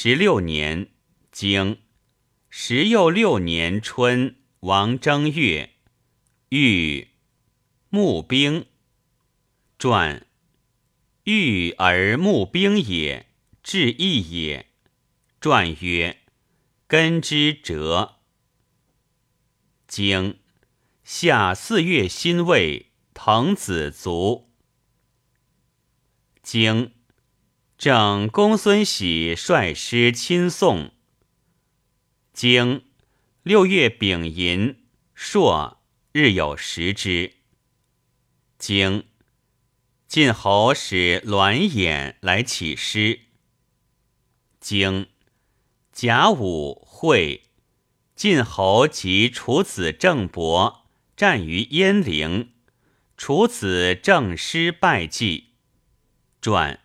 十六年，经十又六年春，王正月，遇募兵。传遇而募兵也，至义也。传曰：根之折。经夏四月辛未，滕子卒。经正公孙喜率师亲送。经六月丙寅，朔日有食之。经晋侯使栾衍来起师。经甲午会。晋侯及楚子郑伯战于鄢陵，楚子郑师败绩。传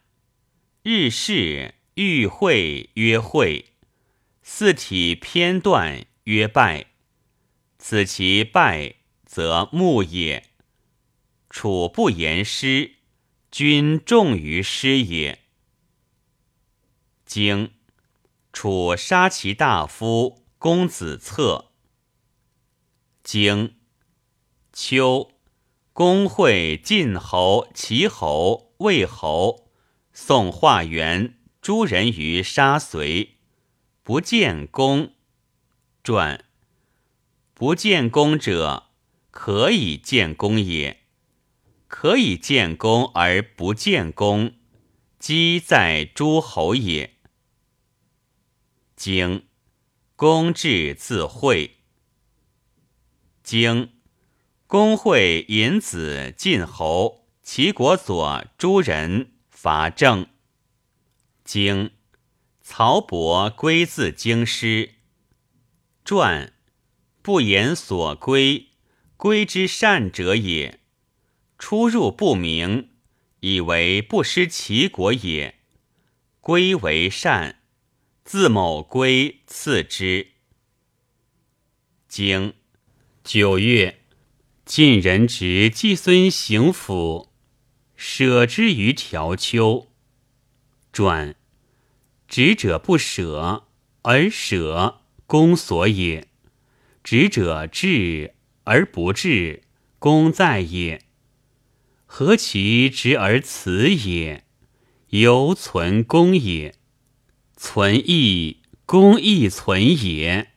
日事遇会曰会，四体偏断曰败。此其败，则木也。楚不言师，君重于师也。经楚杀其大夫。公子策，经秋，公会晋侯、齐侯、魏侯，宋华元诸人于沙随，不见功。传不见功者，可以见功也；可以见功而不见功，积在诸侯也。经。公至自会，经公会尹子晋侯齐国佐诸人伐郑。经曹伯归自京师。传不言所归，归之善者也。出入不明，以为不失其国也。归为善。自某归赐之。经九月，晋人执季孙行府，舍之于条丘。传执者不舍，而舍公所也；执者至而不至，公在也。何其执而辞也？犹存公也。存义，公亦存也；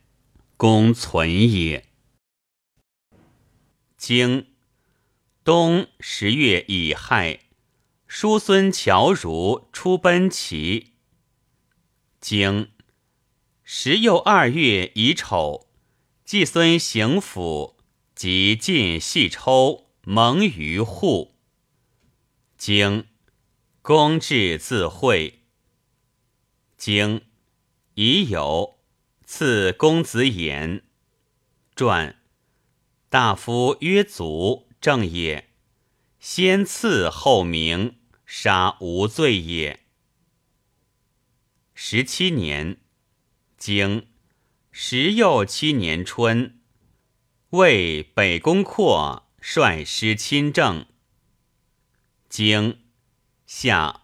公存也。经冬十月乙亥，叔孙侨如出奔齐。经时又二月乙丑，季孙行府及晋细抽蒙于户。经公至自会。经已有赐公子衍传大夫曰祖正也，先赐后明，杀无罪也。十七年，经十又七年春，为北宫括率师亲政。经夏。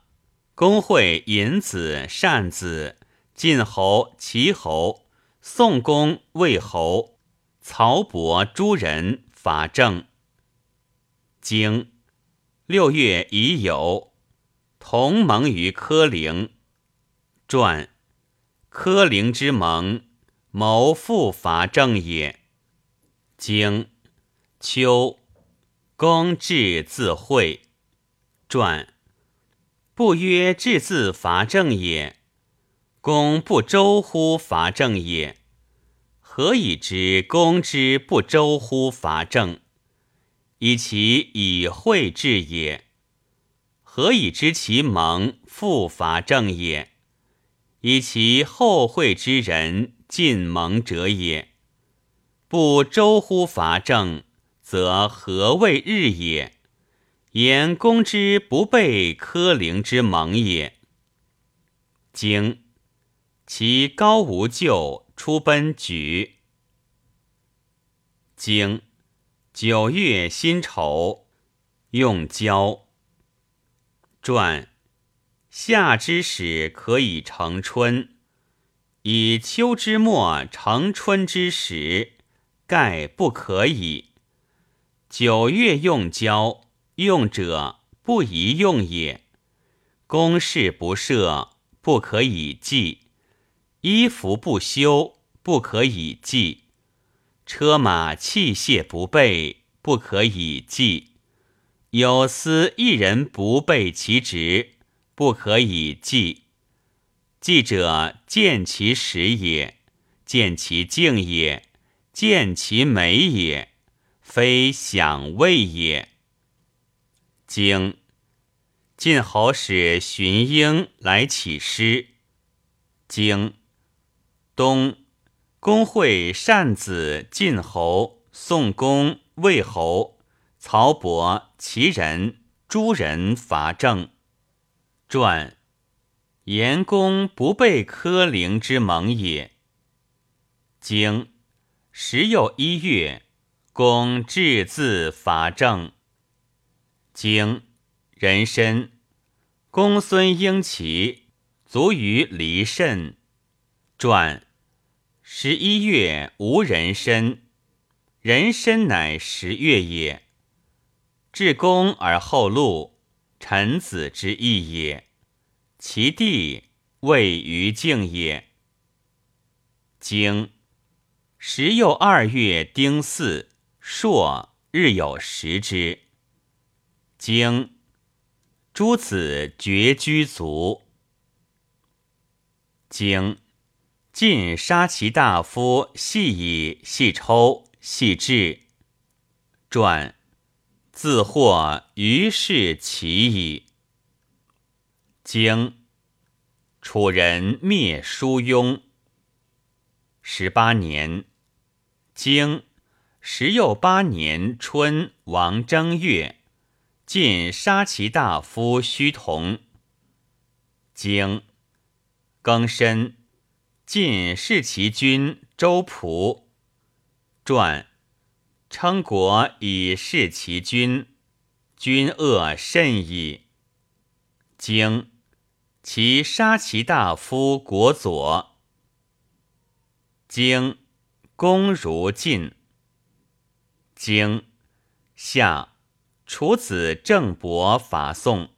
公会尹子、善子、晋侯、齐侯、宋公、魏侯、曹伯诸人伐郑。经六月乙酉，同盟于柯陵。传柯陵之盟，谋复伐郑也。经秋，公至自会。传。不曰至自伐郑也，公不周乎伐郑也？何以知公之不周乎伐郑？以其以惠治也。何以知其盟复伐郑也？以其后会之人尽盟者也。不周乎伐郑，则何谓日也？言公之不备柯陵之盟也。经其高无咎，出奔举。经九月辛丑，用交。传夏之始可以成春，以秋之末成春之时，盖不可以。九月用交，用者不宜用也。公事不设，不可以祭；衣服不修，不可以祭；车马器械不备，不可以祭。有司一人不备其职，不可以祭。祭者，见其实也，见其敬也，见其美也，非享位也。经。晋侯使荀婴来乞师。经东公会善子晋侯、宋公、魏侯、曹伯、齐人、诸人伐郑。传言公不备柯陵之盟也。经时又一月，公至自伐郑。经人参。公孙婴齐卒于离慎。传十一月无人参，人参乃十月也。至公而后禄，臣子之义也。其地位于敬也。经时又二月丁巳，朔日有食之。经。诸子绝居族。经晋杀其大夫系以系抽系至。传自获于是其矣。经楚人灭叔雍。十八年，经时又八年春，王正月。晋杀其大夫须同。经庚申，晋弑其君周仆。传称国以弑其君，君恶甚矣。经其杀其大夫国佐。经公如晋。经夏。楚子郑伯伐宋。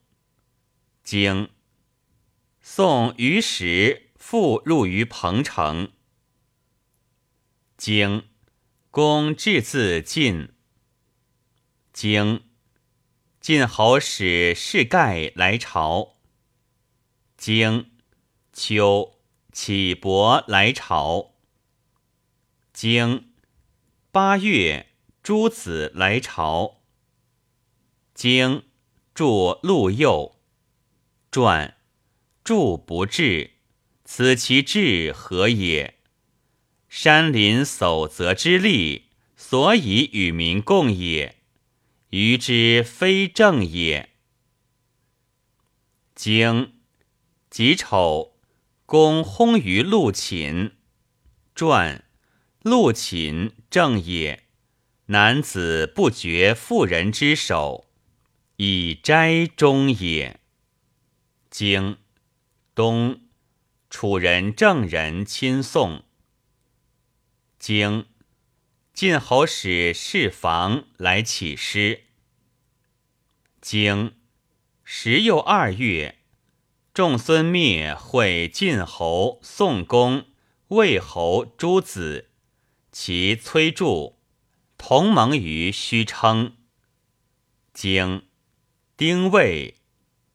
经宋于时复入于彭城。经公至自晋。经晋侯使士盖来朝。经秋启伯来朝。经八月诸子来朝。经著陆右传著不至，此其志何也？山林守则之利，所以与民共也。余之非正也。经己丑，公薨于陆寝。传陆寝正也。男子不绝妇人之手。以斋中也。经东楚人郑人亲送。经晋侯使侍房来乞师。经时又二月，仲孙灭会晋侯、宋公、魏侯诸子，其崔杼同盟于虚称。经。丁未，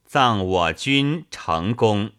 葬我君成公。